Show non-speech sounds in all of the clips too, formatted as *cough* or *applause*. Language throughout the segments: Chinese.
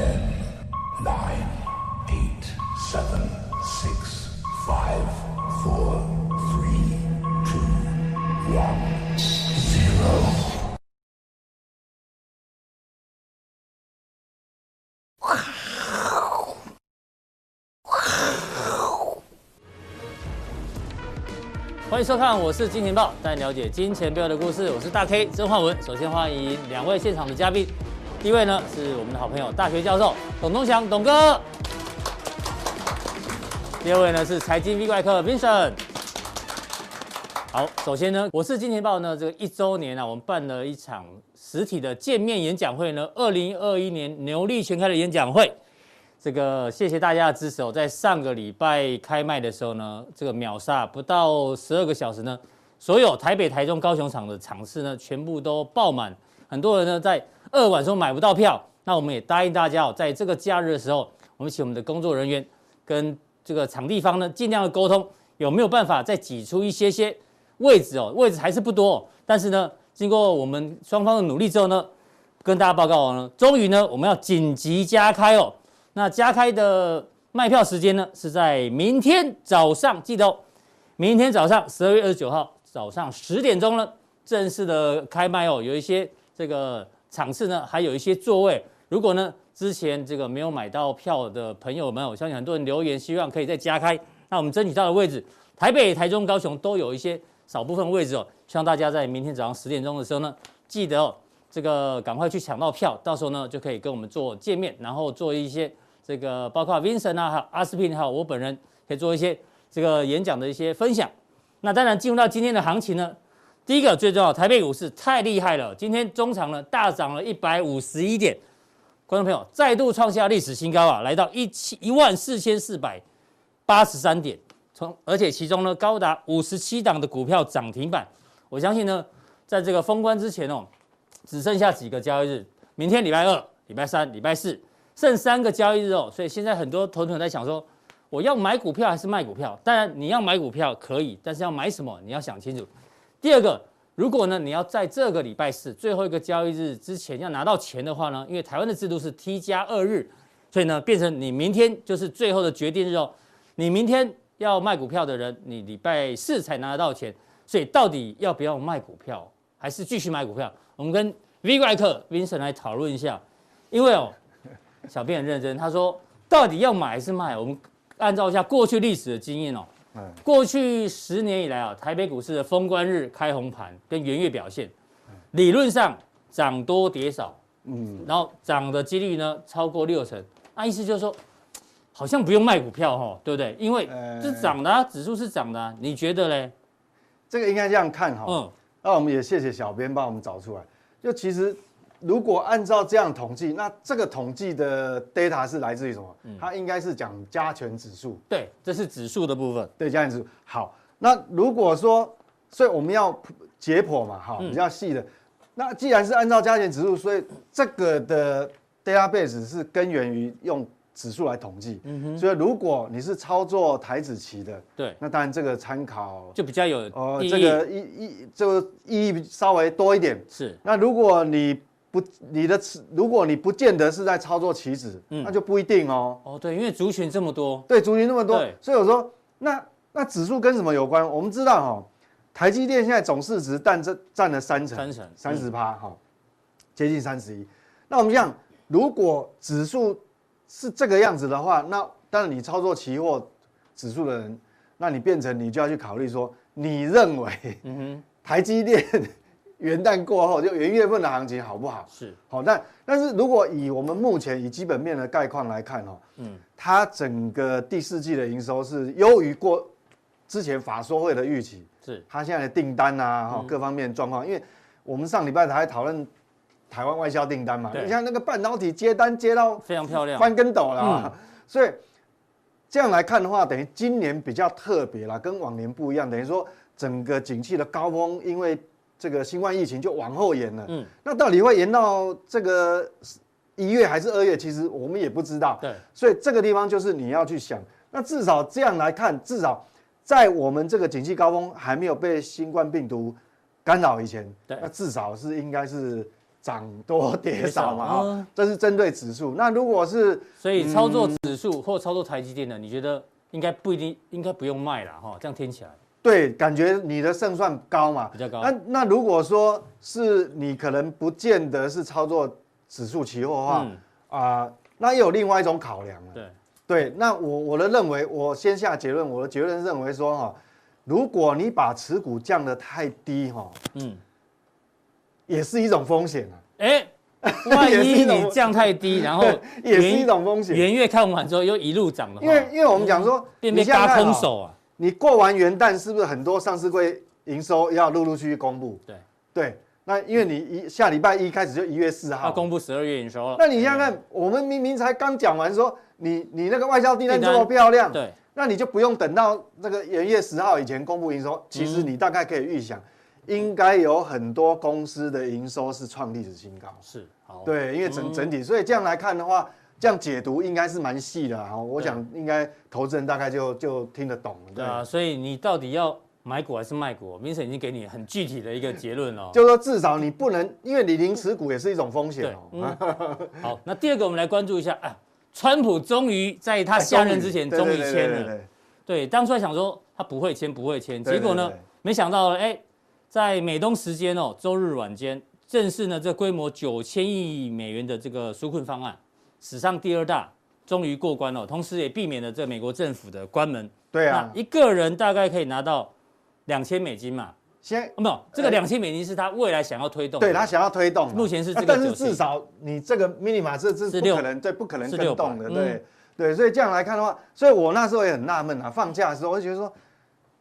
Ten, nine, eight, seven, six, five, four, three, two, one, zero. 欢迎收看，我是金钱爆，带你了解金钱背后的故事。我是大 K 曾焕文。首先欢迎两位现场的嘉宾，第第一位呢是我们的好朋友大学教授董东祥董哥，第二位呢是财经 V 怪客 Vincent。好，首先呢，我是金钱豹呢这个一周年啊，我们办了一场实体的见面演讲会呢，二零二一年牛力全开的演讲会。这个谢谢大家的支持哦，在上个礼拜开卖的时候呢，这个秒杀不到十二个小时呢，所有台北、台中、高雄场的场次呢，全部都爆满，很多人呢在二晚时候买不到票。那我们也答应大家哦，在这个假日的时候，我们请我们的工作人员跟这个场地方呢，尽量的沟通，有没有办法再挤出一些些位置哦？位置还是不多，但是呢，经过我们双方的努力之后呢，跟大家报告完了，终于呢，我们要紧急加开哦。那加开的卖票时间呢，是在明天早上，记得哦，明天早上十二月二十九号早上十点钟呢，正式的开卖哦。有一些这个场次呢，还有一些座位。如果呢之前这个没有买到票的朋友们，我相信很多人留言希望可以再加开，那我们争取到的位置，台北、台中、高雄都有一些少部分位置哦。希望大家在明天早上十点钟的时候呢，记得哦。这个赶快去抢到票，到时候呢就可以跟我们做见面，然后做一些这个包括 Vincent 啊，还有阿司匹林，还有我本人可以做一些这个演讲的一些分享。那当然进入到今天的行情呢，第一个最重要，台北股市太厉害了，今天中场呢大涨了一百五十一点，观众朋友再度创下历史新高啊，来到一七一万四千四百八十三点，从而且其中呢高达五十七档的股票涨停板，我相信呢在这个封关之前哦。只剩下几个交易日，明天礼拜二、礼拜三、礼拜四，剩三个交易日哦。所以现在很多投资者在想说，我要买股票还是卖股票？当然你要买股票可以，但是要买什么你要想清楚。第二个，如果呢你要在这个礼拜四最后一个交易日之前要拿到钱的话呢，因为台湾的制度是 T 加二日，所以呢变成你明天就是最后的决定日哦。你明天要卖股票的人，你礼拜四才拿得到钱。所以到底要不要卖股票，还是继续买股票？我们跟 V 怪客 Vincent 来讨论一下，因为哦，小编很认真，他说到底要买还是卖？我们按照一下过去历史的经验哦，过去十年以来啊，台北股市的封关日开红盘跟元月表现，理论上涨多跌少，嗯，然后涨的几率呢超过六成，那意思就是说，好像不用卖股票哈，对不对？因为是涨的啊，指数是涨的啊，你觉得嘞？这个应该这样看哈，嗯。那我们也谢谢小编帮我们找出来。就其实，如果按照这样统计，那这个统计的 data 是来自于什么？它应该是讲加权指数。对，这是指数的部分。对，加权指数。好，那如果说，所以我们要解剖嘛，哈，比较细的。那既然是按照加权指数，所以这个的 database 是根源于用。指数来统计，嗯哼，所以如果你是操作台子期的，对，那当然这个参考就比较有呃，这个意意这个意义稍微多一点。是，那如果你不你的如果你不见得是在操作棋子，嗯，那就不一定哦。哦，对，因为族群这么多，对，族群那么多，所以我说那那指数跟什么有关？我们知道哈、哦，台积电现在总市值占这占了三成，三成三十趴哈，接近三十一。那我们讲，如果指数是这个样子的话，那当然你操作期货指数的人，那你变成你就要去考虑说，你认为，嗯哼，台积电元旦过后就元月份的行情好不好？是，好，但但是如果以我们目前以基本面的概况来看哦，嗯，它整个第四季的营收是优于过之前法说会的预期，是，它现在的订单啊，哈，各方面状况，因为我们上礼拜才讨论。台湾外销订单嘛，你像那个半导体接单接到非常漂亮，翻跟斗了，所以这样来看的话，等于今年比较特别啦，跟往年不一样，等于说整个景气的高峰，因为这个新冠疫情就往后延了。嗯，那到底会延到这个一月还是二月？其实我们也不知道。对，所以这个地方就是你要去想，那至少这样来看，至少在我们这个景气高峰还没有被新冠病毒干扰以前，那至少是应该是。涨多跌少嘛，哈、嗯，这是针对指数。那如果是所以操作指数或操作台积电的，你觉得应该不一定，应该不用卖了哈，这样听起来。对，感觉你的胜算高嘛，比较高。那那如果说是你可能不见得是操作指数期货的话，啊、嗯呃，那又有另外一种考量了。对对，那我我的认为，我先下结论，我的结论认为说哈，如果你把持股降得太低哈，嗯，也是一种风险啊。哎，万一 *laughs* 你降太低，*laughs* 然后也是一种风险。元月看完之后又一路涨的话，因为因为我们讲说，变变轧空手啊。你过完元旦是不是很多上市柜营收要陆陆续续公布？对对，那因为你一下礼拜一开始就一月四号要公布十二月营收了。那你想想看，我们明明才刚讲完说你你那个外销订单这么漂亮，对，那你就不用等到那个元月十号以前公布营收。其实你大概可以预想，应该有很多公司的营收是创历史新高。是，好，对，因为整整体，所以这样来看的话。这样解读应该是蛮细的啊，我想应该投资人大概就就听得懂了。对啊，所以你到底要买股还是卖股？Vincent 已经给你很具体的一个结论了。就是说至少你不能，因为你零持股也是一种风险哦。嗯、好，那第二个我们来关注一下啊，川普终于在他下任之前终于签了。对，当初还想说他不会签不会签，结果呢，没想到哎，在美东时间哦周日晚间，正式呢这规模九千亿美元的这个纾困方案。史上第二大，终于过关了，同时也避免了这美国政府的关门。对啊，一个人大概可以拿到两千美金嘛。先、哦、没有，这个两千美金是他未来想要推动。对他想要推动，目前是这个。但是至少你这个 minima 这这是不可能，对，不可能更动的，对、嗯、对。所以这样来看的话，所以我那时候也很纳闷啊。放假的时候，我就觉得说，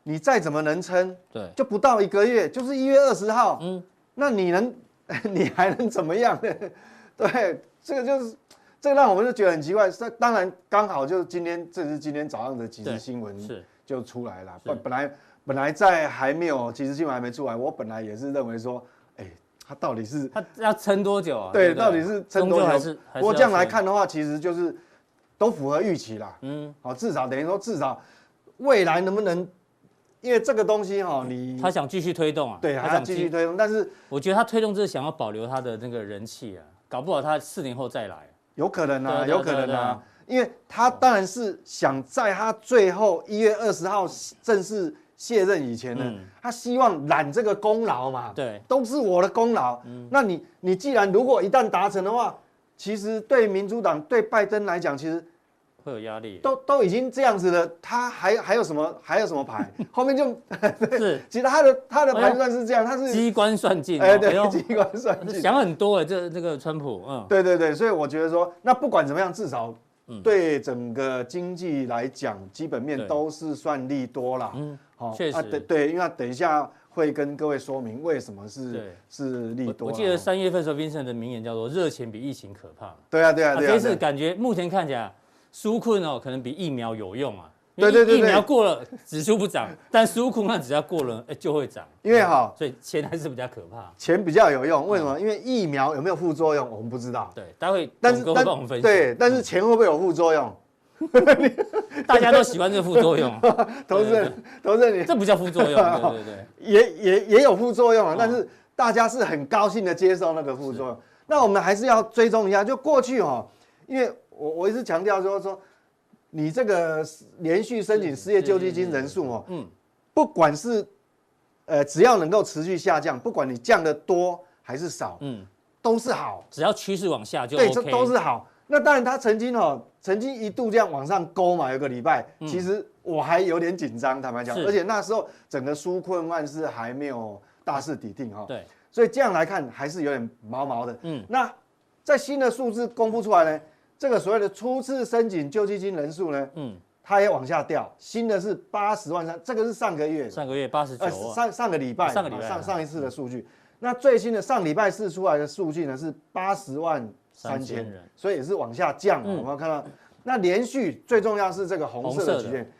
你再怎么能撑，对，就不到一个月，就是一月二十号，嗯，那你能，*laughs* 你还能怎么样呢？*laughs* 对，这个就是。这让我们就觉得很奇怪，这当然刚好就是今天，这是今天早上的即时新闻就出来了。本本来本来在还没有即时新闻还没出来，我本来也是认为说，哎，他到底是他要撑多久啊？对，到底是撑多久？还是不过这样来看的话，其实就是都符合预期啦。嗯，好，至少等于说至少未来能不能，因为这个东西哈，你他想继续推动啊？对，他想继续推动，但是我觉得他推动就是想要保留他的那个人气啊，搞不好他四年后再来。有可能啊，有可能啊，因为他当然是想在他最后一月二十号正式卸任以前呢，他希望揽这个功劳嘛，对，都是我的功劳。那你你既然如果一旦达成的话，其实对民主党对拜登来讲，其实。会有压力，都都已经这样子了，他还还有什么还有什么牌？*laughs* 后面就是，*laughs* 其实他的他的盘算是这样，他是机关算尽，哎，对，机关算尽，想很多哎，这这个川普，嗯，对对对，所以我觉得说，那不管怎么样，至少对整个经济来讲，基本面都是算利多啦。嗯，好，确实，对对，因为等一下会跟各位说明为什么是是利多。我记得三月份时候 Vincent 的名言叫做“热钱比疫情可怕”。对啊对啊对啊，这次感觉目前看起来。纾困哦，可能比疫苗有用啊。对对对，疫苗过了指数不涨，但纾困那只要过了，哎，就会涨。因为哈，所以钱还是比较可怕。钱比较有用，为什么？因为疫苗有没有副作用，我们不知道。对，待会但是但对，但是钱会不会有副作用？*laughs* 大家都喜欢这个副作用。*laughs* 投资人，投资人，这不叫副作用，*laughs* 对对对，也也也有副作用啊。但是大家是很高兴的接受那个副作用。那我们还是要追踪一下，就过去哈，因为。我我一直强调说说，你这个连续申请失业救济金人数哦，嗯，不管是，呃，只要能够持续下降，不管你降的多还是少，嗯，都是好，只要趋势往下就 OK，对，这都是好。那当然，他曾经哦，曾经一度这样往上勾嘛，有个礼拜，其实我还有点紧张，坦白讲，而且那时候整个纾困万事还没有大势底定哈，对，所以这样来看还是有点毛毛的，嗯，那在新的数字公布出来呢？这个所谓的初次申请救济金人数呢，嗯，它也往下掉，新的是八十万三，这个是上个月，上个月八十九万，上上个礼拜，上个礼拜上上一次的数据，那最新的上礼拜四出来的数据呢是八十万三千人，所以也是往下降，我们要看到，那连续最重要是这个红色的曲线，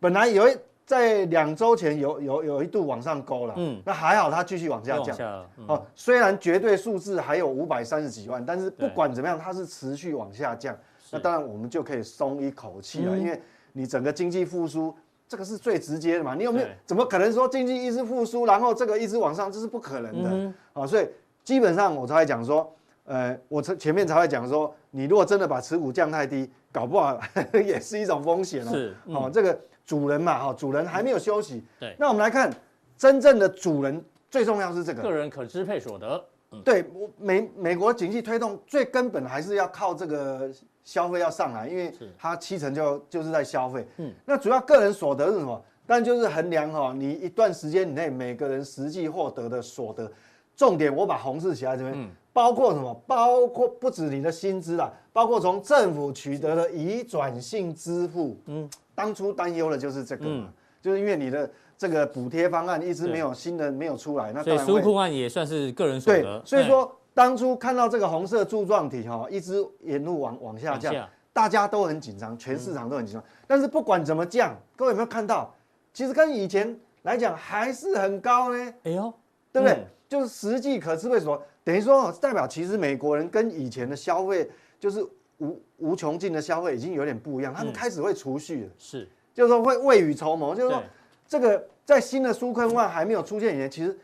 本来有一。在两周前有有有一度往上勾了，嗯，那还好，它继续往下降。哦，虽然绝对数字还有五百三十几万，但是不管怎么样，它是持续往下降。那当然我们就可以松一口气了，因为你整个经济复苏，这个是最直接的嘛。你有没有？怎么可能说经济一直复苏，然后这个一直往上？这是不可能的。啊，所以基本上我才会讲说，呃，我前前面才会讲说，你如果真的把持股降太低，搞不好 *laughs* 也是一种风险哦。是，嗯、哦，这个主人嘛，哈、哦，主人还没有休息。对。那我们来看，真正的主人最重要是这个个人可支配所得。嗯、对，美美国经济推动最根本还是要靠这个消费要上来，因为它七成就就是在消费。嗯。那主要个人所得是什么？但就是衡量哈，你一段时间以内每个人实际获得的所得，重点我把红字写在这边，嗯、包括什么？包括不止你的薪资啦，包括从政府取得的移转性支付。嗯，当初担忧的就是这个嘛，嗯、就是因为你的这个补贴方案一直没有新的没有出来，那所以纾困案也算是个人所得。对，所以说当初看到这个红色柱状体哈，一直沿路往往下降，下大家都很紧张，全市场都很紧张。嗯、但是不管怎么降，各位有没有看到？其实跟以前来讲还是很高呢，哎呦，对不对？嗯、就是实际可支配所得，等于说代表其实美国人跟以前的消费就是无无穷尽的消费已经有点不一样，他们开始会储蓄了，是，就是说会未雨绸缪，就是说这个在新的纾困案还没有出现以前，其实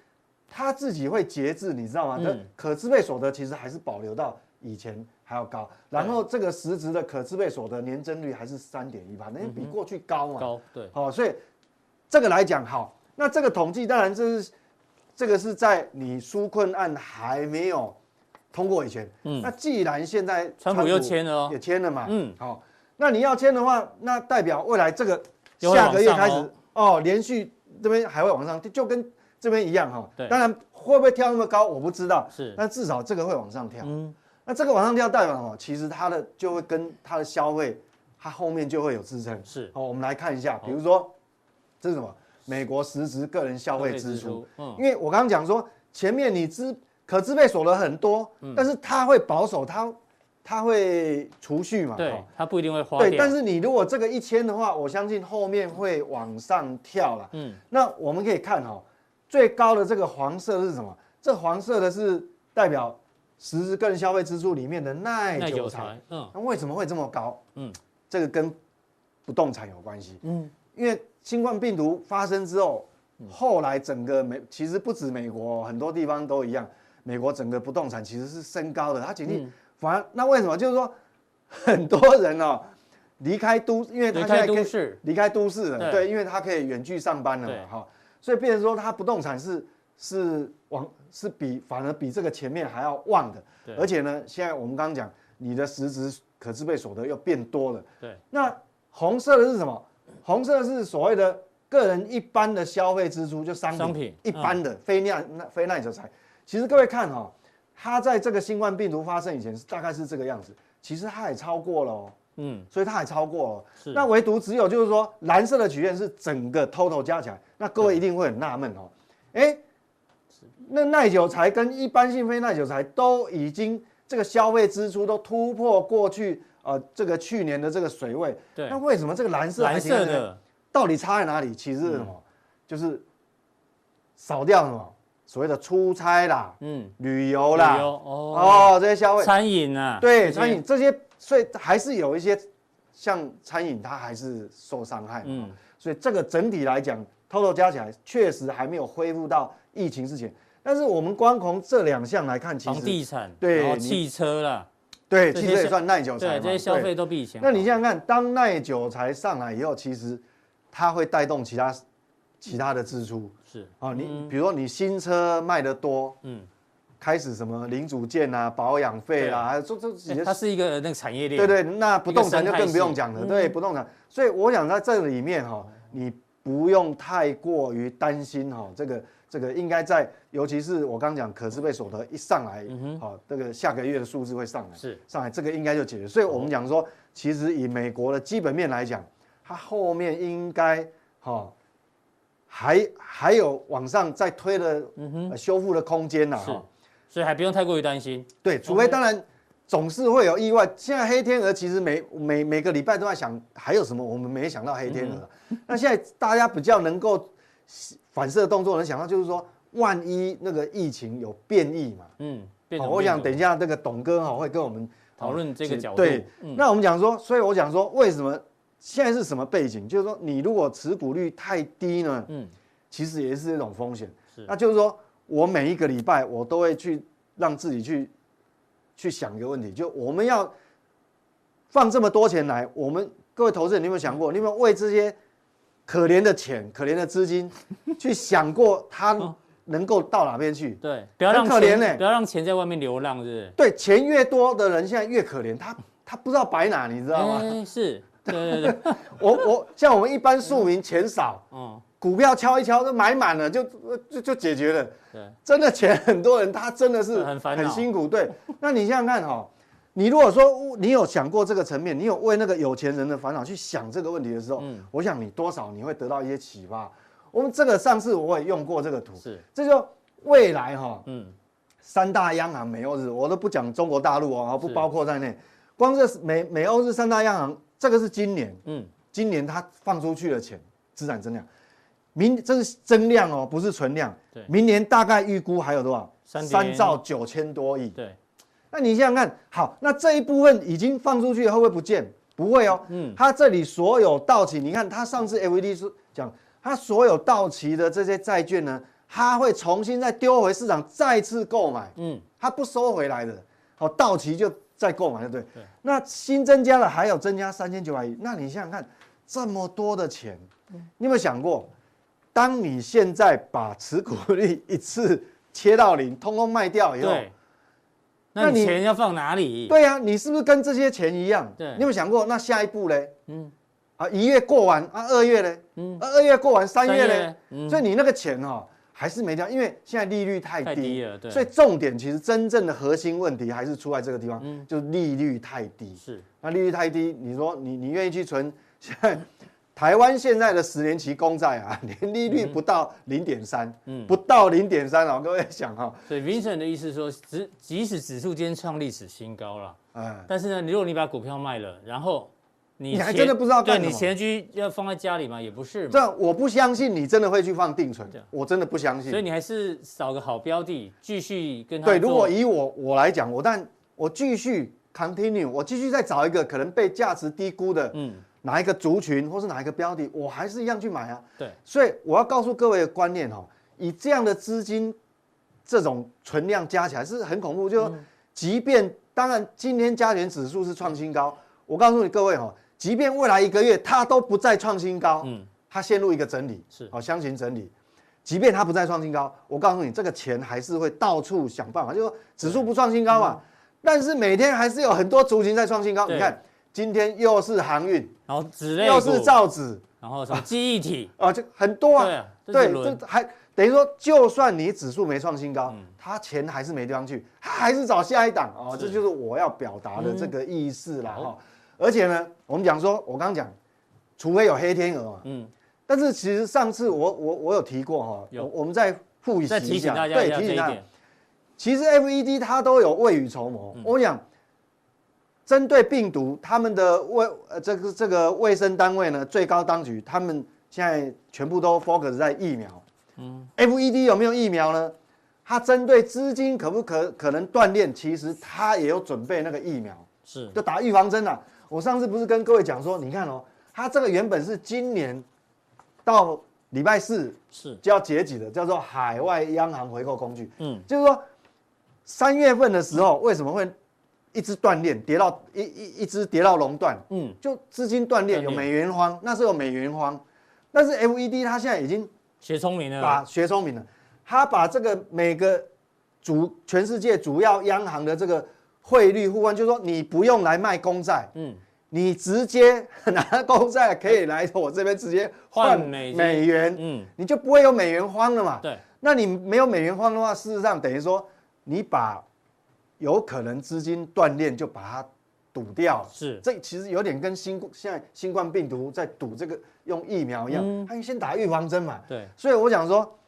他自己会节制，你知道吗？嗯、可支配所得其实还是保留到以前还要高，然后这个实质的可支配所得年增率还是三点一八，那比过去高嘛，高，对，好，所以。这个来讲好，那这个统计当然这是这个是在你纾困案还没有通过以前。嗯，那既然现在川普又签了哦，也签了嘛。嗯，好，那你要签的话，那代表未来这个下个月开始哦，连续这边还会往上，就跟这边一样哈。对，当然会不会跳那么高我不知道，是，但至少这个会往上跳。嗯，那这个往上跳代表什么？其实它的就会跟它的消费，它后面就会有支撑。是，好，我们来看一下，比如说。这是什么？美国实质个人消费支出。嗯，因为我刚刚讲说，前面你支可支配所得很多，嗯，但是他会保守，他他会储蓄嘛，对，他不一定会花掉。对，但是你如果这个一千的话，我相信后面会往上跳了。嗯，那我们可以看哈，最高的这个黄色是什么？这黄色的是代表实质个人消费支出里面的耐久财。嗯，那为什么会这么高？嗯，这个跟不动产有关系。嗯，因为。新冠病毒发生之后，后来整个美其实不止美国，很多地方都一样。美国整个不动产其实是升高的，它经济反而那为什么？就是说很多人哦离开都，因为他现在可以离开都市。了，对，因为他可以远距上班了嘛，哈，所以变成说他不动产是是往是比反而比这个前面还要旺的，而且呢，现在我们刚刚讲你的实质可支配所得又变多了，对，那红色的是什么？红色是所谓的个人一般的消费支出，就商品，商品一般的非耐非耐久财。其实各位看哈，它在这个新冠病毒发生以前是大概是这个样子，其实它也超过了哦，嗯，所以它也超过了。是，那唯独只有就是说蓝色的曲线是整个 total 加起来，那各位一定会很纳闷哦，哎，那耐久财跟一般性非耐久财都已经这个消费支出都突破过去。呃，这个去年的这个水位，对，那为什么这个蓝色蓝色的到底差在哪里？其实是什么？嗯、就是少掉什么所谓的出差啦，嗯，旅游啦，旅游哦，哦，这些消费，餐饮啊，对，餐饮这些，所以还是有一些像餐饮，它还是受伤害。嗯，所以这个整体来讲，total 加起来确实还没有恢复到疫情之前。但是我们光从这两项来看，其实房地产对，汽车啦。对，其实也算耐久材。对，这些消费都比以前。那你想想看，当耐久材上来以后，其实它会带动其他其他的支出。是啊，你比如说你新车卖得多，嗯，开始什么零组件啊、保养费啦，这这这它是一个那个产业链。对对，那不动产就更不用讲了。对，不动产。所以我想在这里面哈，你不用太过于担心哈，这个。这个应该在，尤其是我刚刚讲可支配所得一上来，好、嗯哼哦，这个下个月的数字会上来，是上来，这个应该就解决。所以我们讲说，其实以美国的基本面来讲，它后面应该哈、哦，还还有往上再推的、嗯哼呃、修复的空间呐，所以还不用太过于担心。对，除非当然总是会有意外。现在黑天鹅其实每每每个礼拜都在想还有什么，我们没想到黑天鹅。嗯、那现在大家比较能够。反射动作能想到，就是说，万一那个疫情有变异嘛，嗯，变我想等一下那个董哥哈会跟我们讨论这个角度。对，嗯、那我们讲说，所以我讲说，为什么现在是什么背景？就是说，你如果持股率太低呢，嗯，其实也是一种风险。是，那就是说我每一个礼拜我都会去让自己去去想一个问题，就我们要放这么多钱来，我们各位投资人，你有没有想过，你有没有为这些可怜的钱、可怜的资金 *laughs* 去想过它能够到哪边去？对，不要让可怜呢，不要让钱在外面流浪，是不是？对，钱越多的人现在越可怜，他他不知道摆哪，你知道吗？是，对对对，*laughs* 我我像我们一般庶民钱少，嗯。股票敲一敲都买满了，就就就解决了。对，真的钱很多人他真的是很很辛苦。对，那你想想看哈，你如果说你有想过这个层面，你有为那个有钱人的烦恼去想这个问题的时候，嗯，我想你多少你会得到一些启发。我们这个上次我也用过这个图，是，这就未来哈，嗯，三大央行美欧日，我都不讲中国大陆哦，不包括在内，光是美美欧日三大央行，这个是今年，嗯，今年它放出去的钱资产增量。明这是增量哦，不是存量。对，明年大概预估还有多少？三兆九千多亿。对，那你想想看，好，那这一部分已经放出去会不会不见？不会哦。嗯，它这里所有到期，你看它上次 FED 是讲，它所有到期的这些债券呢，它会重新再丢回市场再次购买。嗯，它不收回来的，好，到期就再购买，对不对？对。那新增加了还有增加三千九百亿，那你想想看，这么多的钱，你有没有想过？当你现在把持股率一次切到零，通通卖掉以后，那你钱要放哪里？对呀，你是不是跟这些钱一样？对，你有没有想过，那下一步呢？嗯，啊，一月过完啊，二月呢？嗯，二月过完，三月嘞？嗯，所以你那个钱哈还是没掉，因为现在利率太低了。对，所以重点其实真正的核心问题还是出在这个地方，就是利率太低。是，那利率太低，你说你你愿意去存？现在。台湾现在的十年期公债啊，*laughs* 年利率不到零点三，嗯，不到零点三哦，各位想哈。所以 Vincent 的意思说，即即使指数今天创历史新高了，嗯，但是呢，如果你把股票卖了，然后你你还真的不知道？对，你钱居要放在家里嘛？也不是。这我不相信你真的会去放定存，我真的不相信。所以你还是找个好标的，继续跟他。对，如果以我我来讲，我但我继续 continue，我继续再找一个可能被价值低估的，嗯。哪一个族群，或是哪一个标的，我还是一样去买啊。对，所以我要告诉各位的观念哦，以这样的资金，这种存量加起来是很恐怖。就说，即便当然今天加权指数是创新高，我告诉你各位哦，即便未来一个月它都不再创新高，嗯，它陷入一个整理，是哦箱型整理。即便它不再创新高，我告诉你，这个钱还是会到处想办法。就说指数不创新高嘛，但是每天还是有很多族群在创新高。你看。今天又是航运，然后纸类又是造纸，然后什么记忆体 *laughs* 啊，就很多啊。对这还等于说，就算你指数没创新高，它钱还是没地方去，它还是找下一档哦。这就是我要表达的这个意思啦哈。而且呢，我们讲说，我刚刚讲，除非有黑天鹅嘛，嗯。但是其实上次我我我有提过哈，有我们再复习一下，对，提醒大家。其实 FED 它都有未雨,雨绸缪，我讲。针对病毒，他们的卫呃这个这个卫生单位呢，最高当局，他们现在全部都 focus 在疫苗。嗯，FED 有没有疫苗呢？它针对资金可不可可能断链，其实它也有准备那个疫苗，是就打预防针啊。我上次不是跟各位讲说，你看哦，它这个原本是今年到礼拜四是就要截止的，叫做海外央行回购工具。嗯，就是说三月份的时候为什么会？一直断链，跌到一一一直跌到熔断，嗯，就资金断链，有美元荒，那是有美元荒，但是 FED 它现在已经学聪明了，把学聪明了，他把这个每个主全世界主要央行的这个汇率互换，就是说你不用来卖公债，嗯，你直接拿公债可以来我这边直接换美美元，嗯，你就不会有美元荒了嘛，对，那你没有美元荒的话，事实上等于说你把有可能资金断链就把它堵掉，是。这其实有点跟新现在新冠病毒在堵这个用疫苗一样，他先打预防针嘛。对，所以我想说，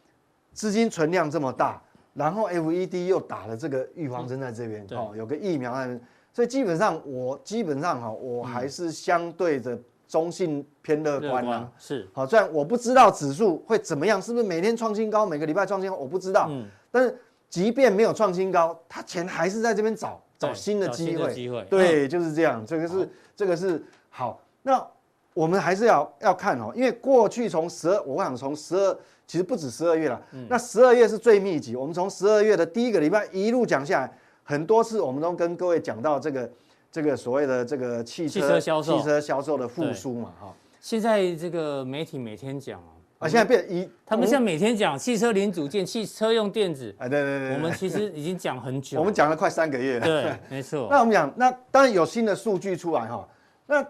资金存量这么大，然后 FED 又打了这个预防针在这边，哦，有个疫苗在这边，所以基本上我基本上哈，我还是相对的中性偏乐观啊。是，好，虽然我不知道指数会怎么样，是不是每天创新高，每个礼拜创新高，我不知道，嗯，但是。即便没有创新高，他钱还是在这边找找新的机会。机会对，就是这样。这个是好这个是好。那我们还是要要看哦，因为过去从十二，我想从十二其实不止十二月了，那十二月是最密集。我们从十二月的第一个礼拜一路讲下来，很多次我们都跟各位讲到这个这个所谓的这个汽车销售汽车销售的复苏嘛，哈。现在这个媒体每天讲啊，现在变一，他们现在每天讲汽车零组件、汽车用电子，哎，对对对，我们其实已经讲很久，我们讲了快三个月。了，对，*laughs* 没错。那我们讲，那当然有新的数据出来哈，那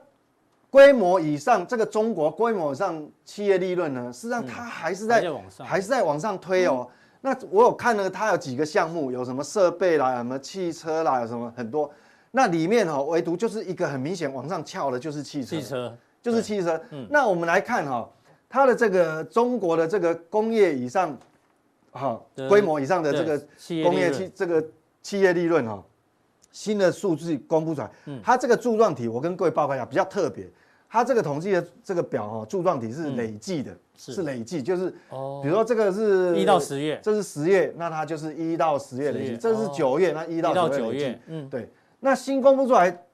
规模以上这个中国规模以上企业利润呢，实际上它还是在往上，还是在往上推哦。那我有看了，它有几个项目，有什么设备啦，什么汽车啦，有什么很多，那里面哈，唯独就是一个很明显往上翘的，就是汽车，汽车。就是汽车。那我们来看哈。它的这个中国的这个工业以上，哈规模以上的这个工业企这个企业利润哈，新的数据公布出来，它这个柱状体我跟各位报告一下，比较特别，它这个统计的这个表哈柱状体是累计的，是。累计，就是比如说这个是一到十月，这是十月，那它就是一到十月累计，这是九月，那一到九月，嗯，对，那新公布出来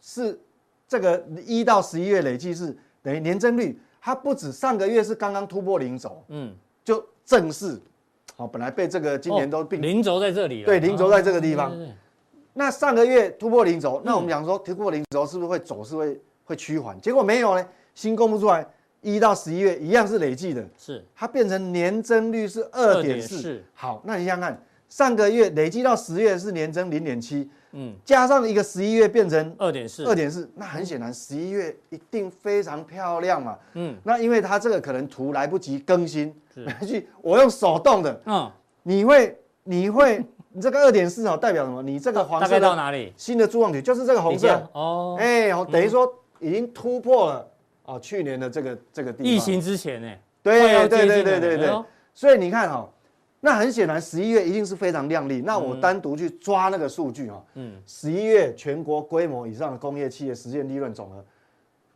是这个一到十一月累计是等于年增率。它不止上个月是刚刚突破零轴，嗯，就正式，好，本来被这个今年都并零轴在这里，对，零轴在这个地方。那上个月突破零轴，那我们讲说突破零轴是不是会走势会会趋缓？结果没有呢，新公布出来一到十一月一样是累计的，是它变成年增率是二点四，好，那你想想看，上个月累计到十月是年增零点七。嗯，加上一个十一月变成二点四，二点四，那很显然十一月一定非常漂亮嘛。嗯，那因为它这个可能图来不及更新，来 *laughs* 去我用手动的。嗯，你会你会你这个二点四哦，代表什么？你这个黄色到哪里？新的柱状体就是这个红色哦。哎，等于说已经突破了哦，去年的这个这个地方。疫情之前呢？对对对对对对对。所以你看哈。那很显然，十一月一定是非常亮丽。那我单独去抓那个数据啊，嗯，十一月全国规模以上的工业企业实现利润总额，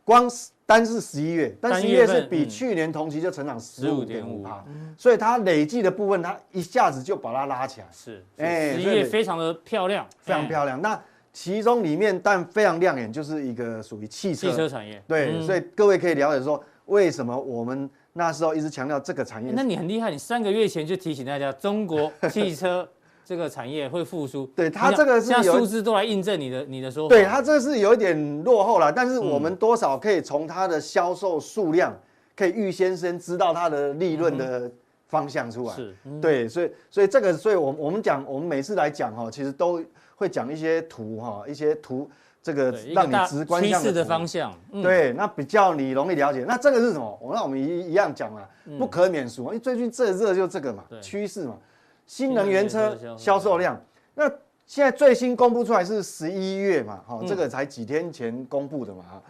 光单是十一月，但十一月是比去年同期就成长十五点五趴，所以它累计的部分，它一下子就把它拉起来。是，哎，十一月非常的漂亮，非常漂亮。那其中里面，但非常亮眼，就是一个属于汽车汽车产业。对，所以各位可以了解说，为什么我们。那时候一直强调这个产业，那你很厉害，你三个月前就提醒大家，中国 *laughs* 汽车这个产业会复苏。对，它这个是有数字都来印证你的你的说法。对，它这个是有一点落后了，但是我们多少可以从它的销售数量，可以预先先知道它的利润的方向出来。是，对，所以所以这个，所以我我们讲，我们每次来讲哈，其实都会讲一些图哈，一些图。这个让你直观趋势的方向，对，那比较你容易了解。那这个是什么？我那我们一一样讲嘛，不可免俗，因为最近最热就这个嘛，趋势嘛，新能源车销售量。那现在最新公布出来是十一月嘛，哈，这个才几天前公布的嘛，哈，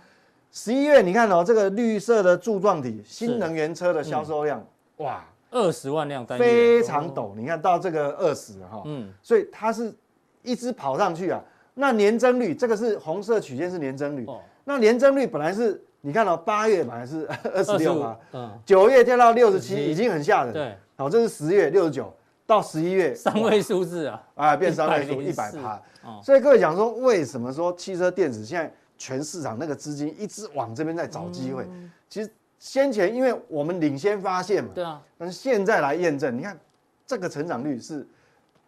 十一月你看哦，这个绿色的柱状体，新能源车的销售量，哇，二十万辆，非常陡。你看到这个二十哈，嗯，所以它是一直跑上去啊。那年增率，这个是红色曲线是年增率。哦。那年增率本来是，你看到八月本来是二十六嘛，嗯，九月掉到六十七，已经很吓人。对。好，这是十月六十九，到十一月三位数字啊，啊，变三位数一百趴。哦。所以各位讲说，为什么说汽车电子现在全市场那个资金一直往这边在找机会？其实先前因为我们领先发现嘛，对啊。但是现在来验证，你看这个成长率是。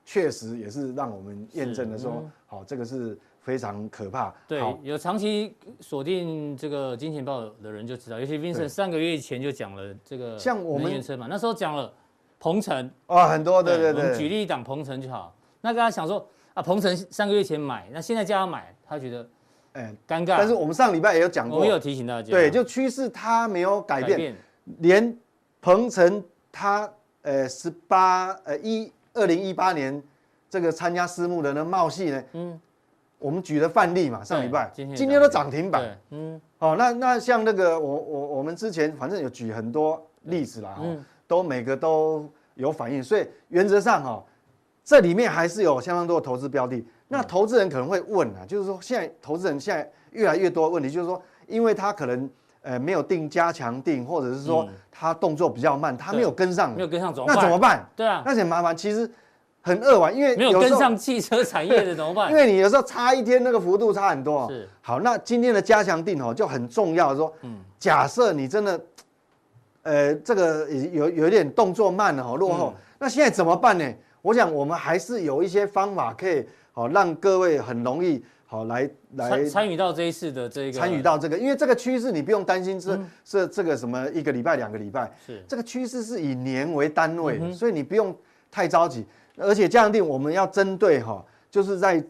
确实也是让我们验证的说，好，这个是非常可怕。对，有长期锁定这个金钱豹的人就知道，尤其 Vincent 三个月前就讲了这个像我们车嘛，那时候讲了鹏程啊，很多，对对对。我们举例一档鹏程就好。那大家想说啊，鹏程三个月前买，那现在叫他买，他觉得哎尴尬。但是我们上礼拜也有讲过，我有提醒大家，对，就趋势它没有改变，连鹏程它呃十八呃一。二零一八年这个参加私募的那茂系呢，嗯，我们举的范例嘛，上礼拜。今天都涨停板，嗯，哦，那那像那个我我我们之前反正有举很多例子啦，嗯，都每个都有反应，所以原则上哈，这里面还是有相当多的投资标的。那投资人可能会问啊，就是说现在投资人现在越来越多的问题，就是说，因为他可能呃没有定加强定，或者是说他动作比较慢，他没有跟上，没有跟上，那怎么办？对啊，那很麻烦。其实。很扼腕，因为没有跟上汽车产业的怎么办？*laughs* 因为你有时候差一天，那个幅度差很多。是，好，那今天的加强定哦就很重要。说，嗯，假设你真的，呃，这个有有一点动作慢了哈，落后。嗯、那现在怎么办呢？我想我们还是有一些方法可以好让各位很容易好来来参与到这一次的这个参与到这个，因为这个趋势你不用担心是、嗯、是这个什么一个礼拜两个礼拜，是这个趋势是以年为单位，嗯、所以你不用太着急。而且加强錠我们要针对哈，就是在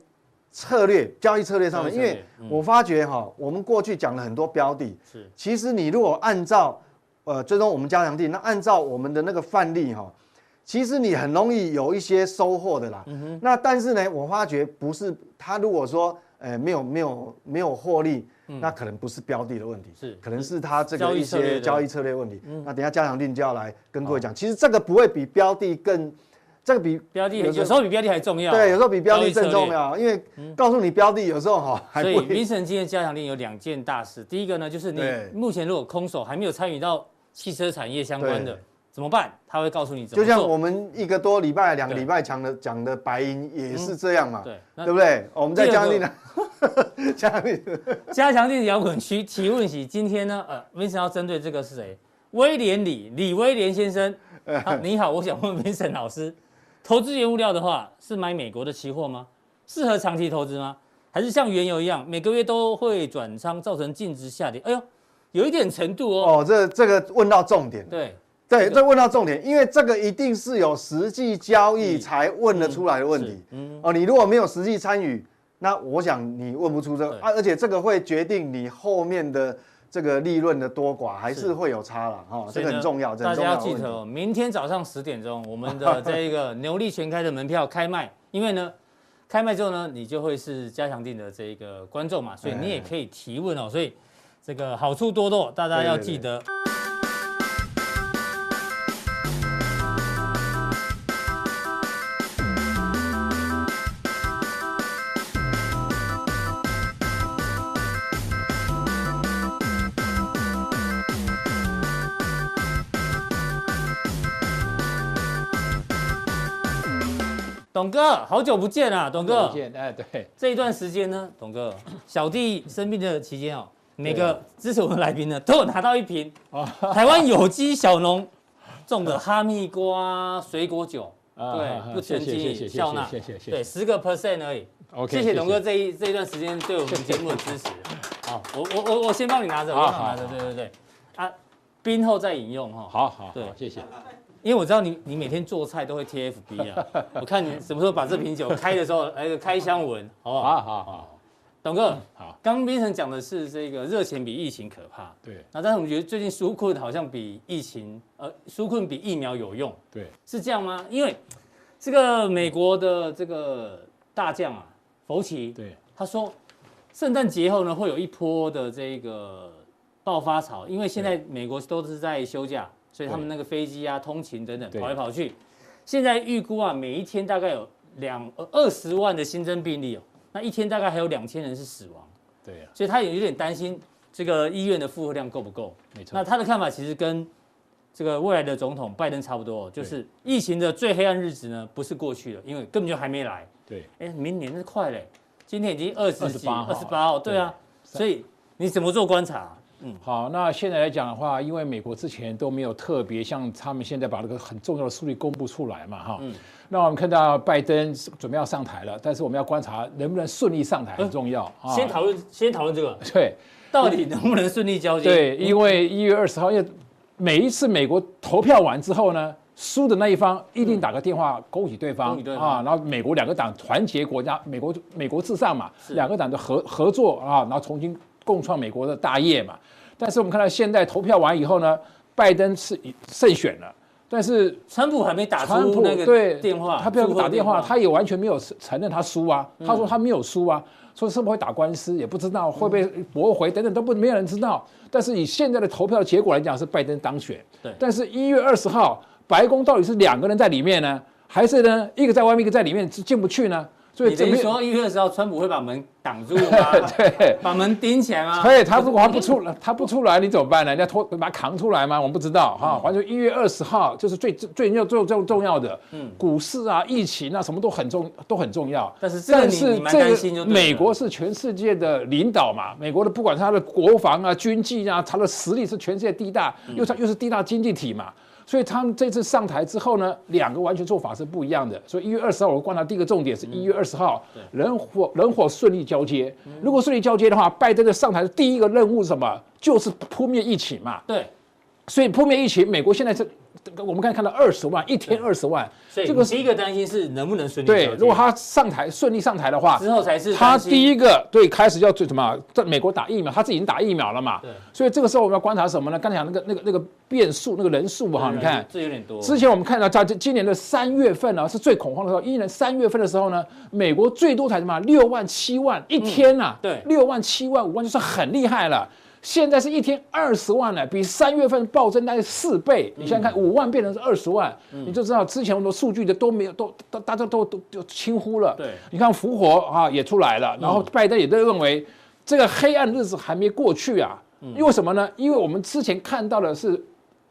策略交易策略上面，因为我发觉哈，我们过去讲了很多标的，是其实你如果按照呃，最终我们加强錠，那按照我们的那个范例哈，其实你很容易有一些收获的啦。嗯。那但是呢，我发觉不是他如果说呃没有没有没有获利，那可能不是标的的问题，是可能是他这个一些交易策略问题。那等下加强定就要来跟各位讲，其实这个不会比标的更，这个比标的有时候比标的还重要。对，有时候比标的更重要，因为告诉你标的有时候哈。所以，Vincent 今天加强定有两件大事，第一个呢就是你目前如果空手还没有参与到。汽车产业相关的怎么办？他会告诉你怎么做。就像我们一个多礼拜、两个礼拜讲的讲的白银也是这样嘛，对，对不对？我们在加强錠呢，加强錠，加强錠摇滚区提问席，今天呢，呃，Vincent 要针对这个是谁？威廉李李威廉先生，*laughs* 你好，我想问 Vincent 老师，投资原物料的话，是买美国的期货吗？适合长期投资吗？还是像原油一样，每个月都会转仓，造成净值下跌？哎呦！有一点程度哦。哦，这这个问到重点。对对，这问到重点，因为这个一定是有实际交易才问得出来的问题。嗯。哦，你如果没有实际参与，那我想你问不出这个啊，而且这个会决定你后面的这个利润的多寡，还是会有差了哈。这个很重要，大家要记得哦，明天早上十点钟，我们的 *laughs* 这一个牛力全开的门票开卖，因为呢，开卖之后呢，你就会是加强定的这一个观众嘛，所以你也可以提问哦，所以。这个好处多多，大家要记得。董哥，好久不见啊，董哥。见，哎，对。这一段时间呢，董哥，*coughs* 小弟生病的期间哦。每个支持我们来宾呢，都有拿到一瓶台湾有机小农 *laughs* 种的哈密瓜水果酒，对，不成敬笑纳，谢谢谢谢，对，十个 percent 而已。OK，谢谢董哥这一这一段时间对我们节目的支持。*laughs* 好，我我我我先帮你拿着，我帮你拿着，对对对。啊，冰后再饮用哈。好好，对，谢谢。因为我知道你你每天做菜都会贴 FB 啊，*laughs* 我看你什么时候把这瓶酒开的时候来个开箱文，好不好？好好好。董哥，好。刚刚 Vincent 讲的是这个热钱比疫情可怕，对。那但是我们觉得最近纾困好像比疫情，呃，纾困比疫苗有用，对，是这样吗？因为这个美国的这个大将啊，福奇，对，他说圣诞节后呢会有一波的这个爆发潮，因为现在美国都是在休假，所以他们那个飞机啊、通勤等等跑来跑去，现在预估啊，每一天大概有两二十万的新增病例哦。那一天大概还有两千人是死亡，对啊，所以他也有点担心这个医院的负荷量够不够。没错，那他的看法其实跟这个未来的总统拜登差不多，就是疫情的最黑暗日子呢，不是过去了，因为根本就还没来。对，哎，明年是快嘞，今天已经二十几，二十八号，对啊，所以你怎么做观察？嗯，好，那现在来讲的话，因为美国之前都没有特别像他们现在把这个很重要的数据公布出来嘛，哈，嗯，那我们看到拜登准备要上台了，但是我们要观察能不能顺利上台很重要啊。先讨论，先讨论这个，*laughs* 对，到底能不能顺利交接？对，因为一月二十号，因为每一次美国投票完之后呢，输的那一方一定打个电话恭喜对方，恭喜对方啊，然后美国两个党团结国家，美国美国至上嘛，两个党的合合作啊，然后重新。共创美国的大业嘛，但是我们看到现在投票完以后呢，拜登是胜选了，但是川普还没打出那个电话，他不要打电话，他也完全没有承认他输啊，他说他没有输啊，说是不是会打官司也不知道，会不会驳回等等都不没有人知道，但是以现在的投票结果来讲是拜登当选，对，但是一月二十号白宫到底是两个人在里面呢，还是呢一个在外面一个在里面进不去呢？所以等于说一月二十号，川普会把门挡住吗？*laughs* 对，把门钉起来吗？所以他如果他不出来，他不出来，你怎么办呢？你要拖把他扛出来吗？我们不知道哈。反正一月二十号就是最最要最最重要的，嗯，股市啊、疫情啊，什么都很重都很重要。但是但是这个美国是全世界的领导嘛，美国的不管他的国防啊、军纪啊，他的实力是全世界第一大，又他又是第一大经济体嘛。所以他们这次上台之后呢，两个完全做法是不一样的。所以一月二十号，我观察第一个重点是一月二十号，人火人火顺利交接。如果顺利交接的话，拜登的上台的第一个任务是什么？就是扑灭疫情嘛。对。所以扑灭疫情，美国现在是。我们刚才看到二十万一天二十万，所以这个第一个担心是能不能顺利。对，如果他上台顺利上台的话，之后才是他第一个对开始要最什么？在美国打疫苗，他自己已经打疫苗了嘛？对。所以这个时候我们要观察什么呢？刚才讲那个那个那个变数那个人数哈，你看这有点多。之前我们看到在今年的三月份呢是最恐慌的时候，一年三月份的时候呢，美国最多才什么六万七万一天呐？对，六万七万五万就是很厉害了。现在是一天二十万呢，比三月份暴增大概四倍。你想想看，五万变成是二十万，你就知道之前很多数据的都没有，都都大家都都都轻忽了。对，你看复活啊也出来了，然后拜登也都认为这个黑暗日子还没过去啊。因为什么呢？因为我们之前看到的是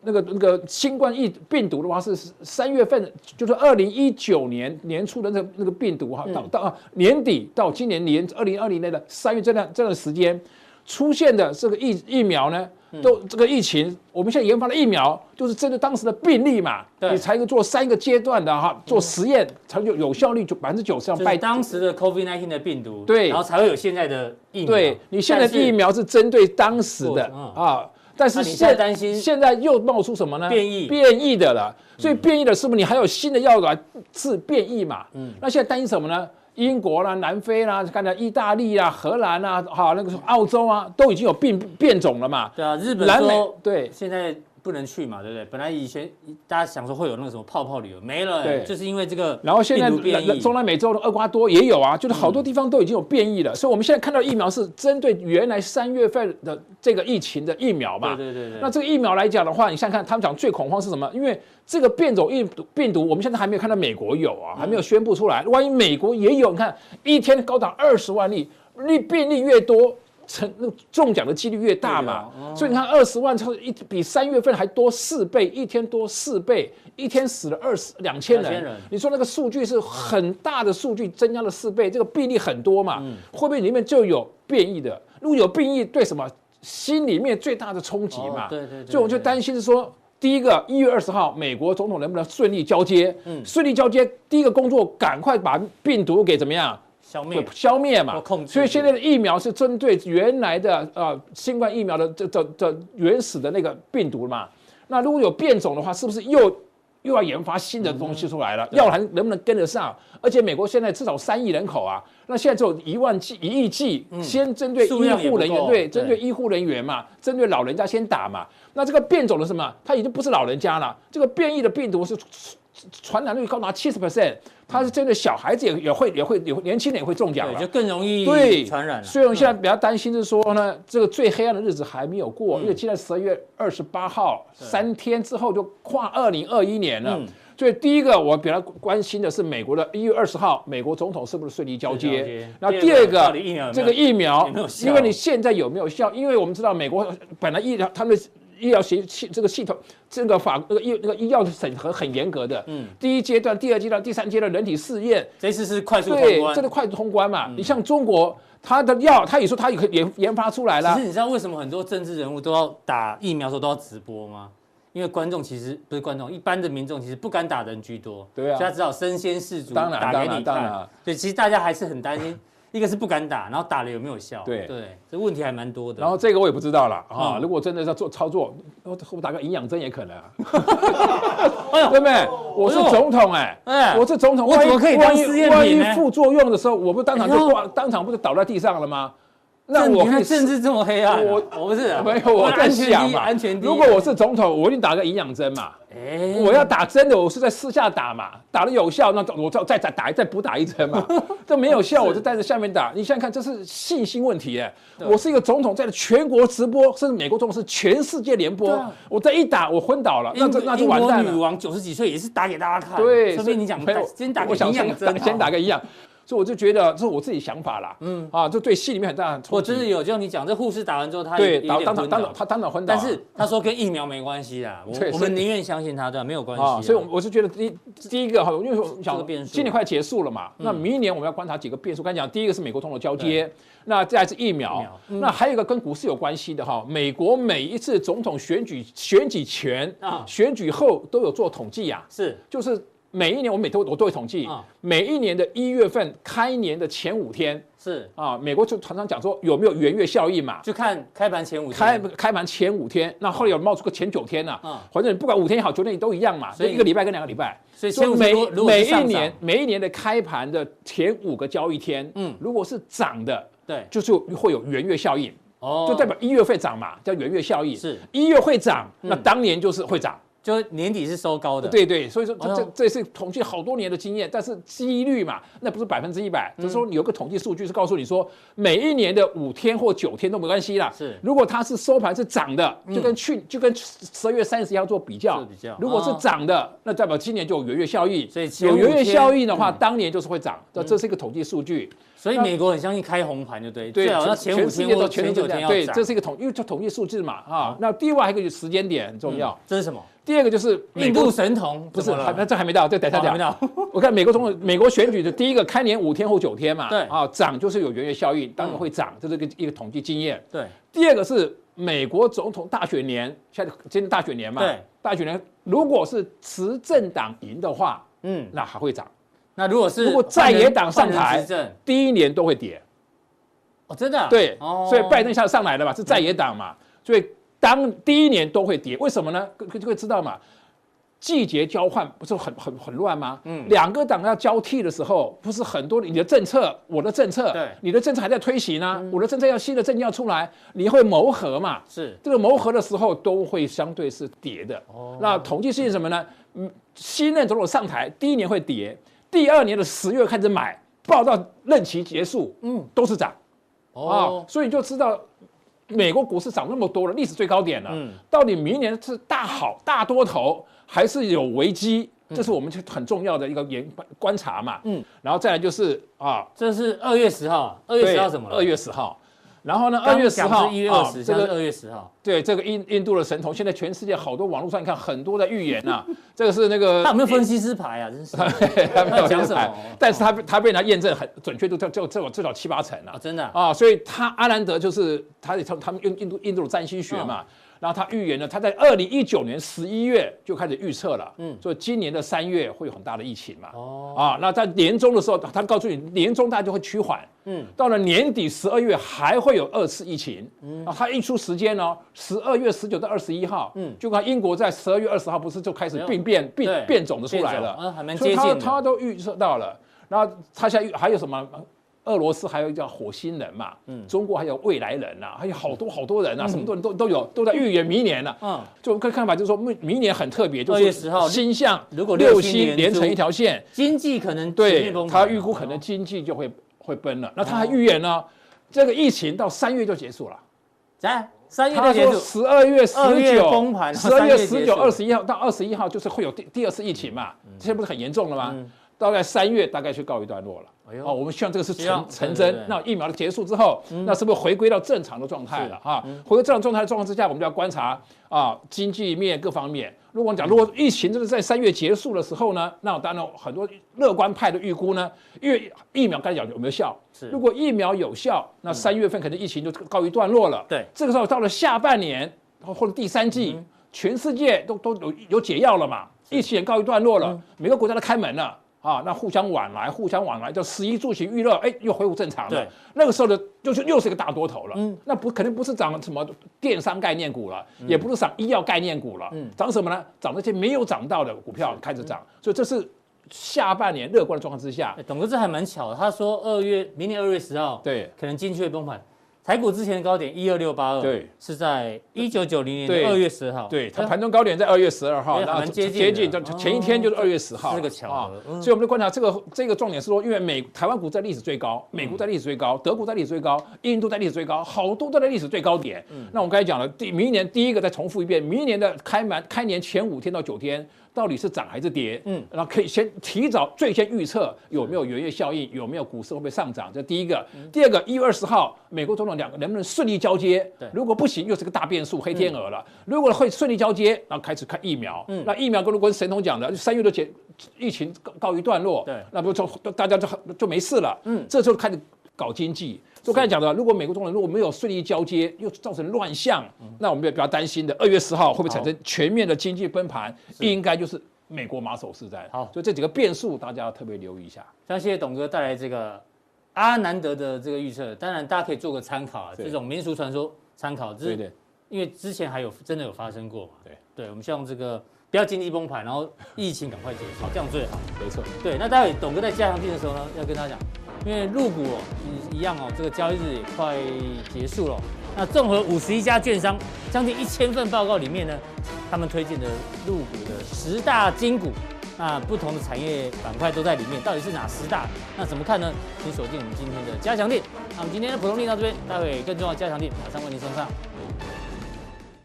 那个那个新冠疫病毒的话是三月份，就是二零一九年年初的那个那个病毒哈，到到年底到今年年二零二零年的三月这段这段时间。出现的这个疫疫苗呢，都这个疫情，我们现在研发的疫苗就是针对当时的病例嘛，你才做三个阶段的哈，做实验才有有效率就百分之九十。拜当时的 COVID-19 的病毒，对，然后才会有现在的疫苗。对，你现在的疫苗是针对当时的啊，但是现在担心现在又冒出什么呢？变异变异的了，所以变异的是不是你还有新的药来治变异嘛？嗯，那现在担心什么呢？英国啦、南非啦、看到意大利啊、荷兰啊，好那个澳洲啊，都已经有变变种了嘛。对啊，日本南美对，现在。不能去嘛，对不对？本来以前大家想说会有那个什么泡泡旅游，没了，对，就是因为这个。然后现在中南美洲的厄瓜多也有啊，就是好多地方都已经有变异了，所以我们现在看到疫苗是针对原来三月份的这个疫情的疫苗嘛。对对对对。那这个疫苗来讲的话，你想想看，他们讲最恐慌是什么？因为这个变种疫病毒，我们现在还没有看到美国有啊，还没有宣布出来。万一美国也有，你看一天高达二十万例，例病例越多。成那中奖的几率越大嘛，所以你看二十万超一比三月份还多四倍，一天多四倍，一天死了二十两千人。你说那个数据是很大的数据，增加了四倍，这个病例很多嘛，会不会里面就有变异的？如果有变异，对什么心里面最大的冲击嘛？对对。所以我就担心是说，第一个一月二十号，美国总统能不能顺利交接？嗯，顺利交接，第一个工作赶快把病毒给怎么样？消灭消灭嘛，所以现在的疫苗是针对原来的呃新冠疫苗的这这这原始的那个病毒嘛。那如果有变种的话，是不是又又要研发新的东西出来了？药还能不能跟得上？而且美国现在至少三亿人口啊，那现在只有一万剂一亿剂，先针对医护人员，对，针对医护人员嘛，针对老人家先打嘛。那这个变种的什么？它已经不是老人家了，这个变异的病毒是。传染率高达七十 percent，它是针对小孩子也也会也会有年轻人也会中奖了，就更容易对传染了。所以我们现在比较担心是说呢，这个最黑暗的日子还没有过，因为现在十二月二十八号，三天之后就跨二零二一年了。所以第一个我比较关心的是美国的一月二十号，美国总统是不是顺利交接？然后第二个，这个疫苗，因为你现在有没有效？因为我们知道美国本来疫疗他们。医疗系系这个系统，这个法那个医那个医药审核很严格的。嗯。第一阶段、第二阶段、第三阶段人体试验，这次是快速通关。对，这个快速通关嘛。你像中国，它的药，他也说他也研研发出来了。其实你知道为什么很多政治人物都要打疫苗的时候都要直播吗？因为观众其实不是观众，一般的民众其实不敢打的人居多。对啊。所以他只好身先士卒，打给你看。对，其实大家还是很担心。一个是不敢打，然后打了有没有效？对对，这问题还蛮多的。然后这个我也不知道了啊。如果真的要做操作，我打个营养针也可能啊。*laughs* 对不对？我是总统哎，哎，我是总统，我怎么可以当试验品呢？万一副作用的时候，我不当场就挂，当场不就倒在地上了吗？那我看政治这么黑暗，我我不是没有我在想嘛。安全第一如果我是总统，我一定打个营养针嘛。哎，我要打针的，我是在私下打嘛，打了有效，那我再再打再补打一针嘛。这没有效，*laughs* 我就在这下面打。你想想看，这是信心问题哎。我是一个总统，在全国直播，甚至美国总统是全世界联播。我再一打，我昏倒了，那这那就完蛋了。女王九十几岁也是打给大家看。对，所以你讲？先打个营养针，先打个营养。所以我就觉得这是我自己想法啦。嗯啊，这对心里面很大的冲击。我真的有，就像你讲，这护士打完之后，他对当场当场他当场昏倒，但是他说跟疫苗没关系啦。我 *laughs* 我们宁愿相信他，对，没有关系。所以我我是觉得第第一个哈，因为我想今年快结束了嘛，那明年我们要观察几个变数。刚才讲第一个是美国通的交接，那再来是疫苗，那还有一个跟股市有关系的哈，美国每一次总统选举选举前啊，选举后都有做统计呀，是就是。每一年我每都我都会统计，每一年的一月份开年的前五天是。啊，美国就常常讲说有没有元月效应嘛，就看开盘前五天，开开盘前五天，那后来有冒出个前九天呐，反正不管五天也好，九天也都一样嘛，所以一个礼拜跟两个礼拜，所以每每一年每一年的开盘的前五个交易天，嗯，如果是涨的，对，就是会有元月效应，哦，就代表一月会涨嘛，叫元月效应，是。一月会涨，那当年就是会涨。就年底是收高的，对对，所以说这这这是统计好多年的经验，但是几率嘛，那不是百分之一百，就是说你有个统计数据是告诉你说，每一年的五天或九天都没关系啦。是，如果它是收盘是涨的，就跟去就跟十二月三十一号做比较，比较，如果是涨的，那代表今年就有元月效应，所以有元月效应的话，当年就是会涨，这这是一个统计数据。所以美国很相信开红盘就对，对，那前五天或前九天，对，这是一个统，因为它统计数字嘛，啊，那另外一个就是时间点很重要，这是什么？第二个就是印度神童，不是，还那这还没到，这等一下讲。*laughs* 我看美国总统美国选举的第一个开年五天或九天嘛，对啊，涨就是有元月效应，当然会涨，这是一个一个统计经验。对，第二个是美国总统大选年，现在今天大选年嘛，对，大选年如果是执政党赢的话，嗯，那还会涨。那如果是如果在野党上台，第一年都会跌。哦，真的？对，哦所以拜登一下上来了嘛，是在野党嘛，所以。当第一年都会跌，为什么呢？各各位知道嘛？季节交换不是很很很乱吗？嗯，两个党要交替的时候，不是很多你的政策，我的政策，对，你的政策还在推行呢，我的政策要新的政见要出来，你会磨合嘛？是这个磨合的时候都会相对是跌的。哦，那统计是什么呢？嗯，新任总统上台第一年会跌，第二年的十月开始买，报到任期结束，嗯，都是涨。哦，所以你就知道。美国股市涨那么多了，历史最高点了。嗯，到底明年是大好大多头，还是有危机？这是我们很重要的一个研观察嘛。嗯，然后再来就是啊，这是二月十号，二月十号什么？二月十号。然后呢？二月十号，一月二十，这个二月十号。对，这个印印度的神童，现在全世界好多网络上你看很多的预言呐。*laughs* 这个是那个他有没有分析师牌啊？真是，他 *laughs* 没有讲什么？*laughs* 但是他他被人家验证很准确度，就就就至少七八成啊。真的啊，所以他阿兰德就是他他他们用印度印度的占星学嘛。然后他预言呢，他在二零一九年十一月就开始预测了，嗯，所以今年的三月会有很大的疫情嘛，哦，啊，那在年终的时候，他告诉你年终大家就会趋缓，嗯，到了年底十二月还会有二次疫情，嗯，啊，他一出时间呢，十二月十九到二十一号，嗯，就看英国在十二月二十号不是就开始病变变变种的出来了，嗯，还蛮接近的，所以他他都预测到了，然后他现在还有什么？俄罗斯还有一个叫火星人嘛，嗯，中国还有未来人呐，还有好多好多人呐，什么多人都都有，都在预言明年了。嗯，就个看法就是说，明明年很特别，就是二月十号星象，如果六星连成一条线，经济可能对，他预估可能经济就会会崩了。那他还预言呢，这个疫情到三月就结束了，在？三月就结束，十二月十九崩盘，十二月十九、二十一号到二十一号就是会有第第二次疫情嘛，这些不是很严重了吗？大概三月大概就告一段落了。哦，我们希望这个是成成真。那疫苗的结束之后，那是不是回归到正常的状态了？哈，回归正常状态的状况之下，我们就要观察啊，经济面各方面。如果讲，如果疫情真的在三月结束的时候呢，那当然很多乐观派的预估呢，因为疫苗该讲有没有效？是。如果疫苗有效，那三月份可能疫情就告一段落了。对。这个时候到了下半年或者第三季，全世界都都有有解药了嘛？疫情也告一段落了，每个国家都开门了。啊，那互相往来，互相往来，就食衣住行娱乐，哎，又恢复正常了。对，那个时候的，就是又是一个大多头了。嗯，那不肯定不是涨什么电商概念股了，嗯、也不是涨医药概念股了。嗯，涨什么呢？涨那些没有涨到的股票开始涨。嗯、所以这是下半年乐观的状况之下。董哥这还蛮巧的，他说二月明年二月十号，对，可能进去会崩盘。台股之前的高点一二六八二，对，是在一九九零年的二月十号，对，它盘中高点在二月十二号，蛮接近，接近，前一天就是二月十号，是个巧合。所以我们就观察这个这个重点是说，因为美台湾股在历史最高，美股在历史最高，德国在历史最高，印度在历史最高，好多都在历史最高点。那我刚才讲了，第明年第一个再重复一遍，明年的开盘开年前五天到九天。到底是涨还是跌？嗯，然后可以先提早最先预测有没有元月效应，有没有股市会不会上涨？这第一个。第二个，一月二十号美国总统两个能不能顺利交接？对，如果不行，又是个大变数，黑天鹅了。如果会顺利交接，然后开始看疫苗。嗯，那疫苗跟如果是神童讲的，三月的解疫情告告一段落。对，那不就大家就就没事了。嗯，这时候开始搞经济。就刚才讲的，如果美国总统如果没有顺利交接，又造成乱象，嗯、那我们也比较担心的。二月十号会不会产生全面的经济崩盘？应该就是美国马首是瞻。好，所以这几个变数大家要特别留意一下。非常谢谢董哥带来这个阿南德的这个预测，当然大家可以做个参考啊，这种民俗传说参考。对对，因为之前还有真的有发生过嘛。对对，我们希望这个不要经济崩盘，然后疫情赶快结束，这样最好。没错。对，那待会董哥在加强錠的时候呢，要跟大家讲。因为入股哦，一一样哦，这个交易日也快结束了。那综合五十一家券商将近一千份报告里面呢，他们推荐的入股的十大金股，那不同的产业板块都在里面，到底是哪十大？那怎么看呢？请锁定我们今天的加强店。那我们今天的普通力到这边，待会更重要的加强店马上为您送上。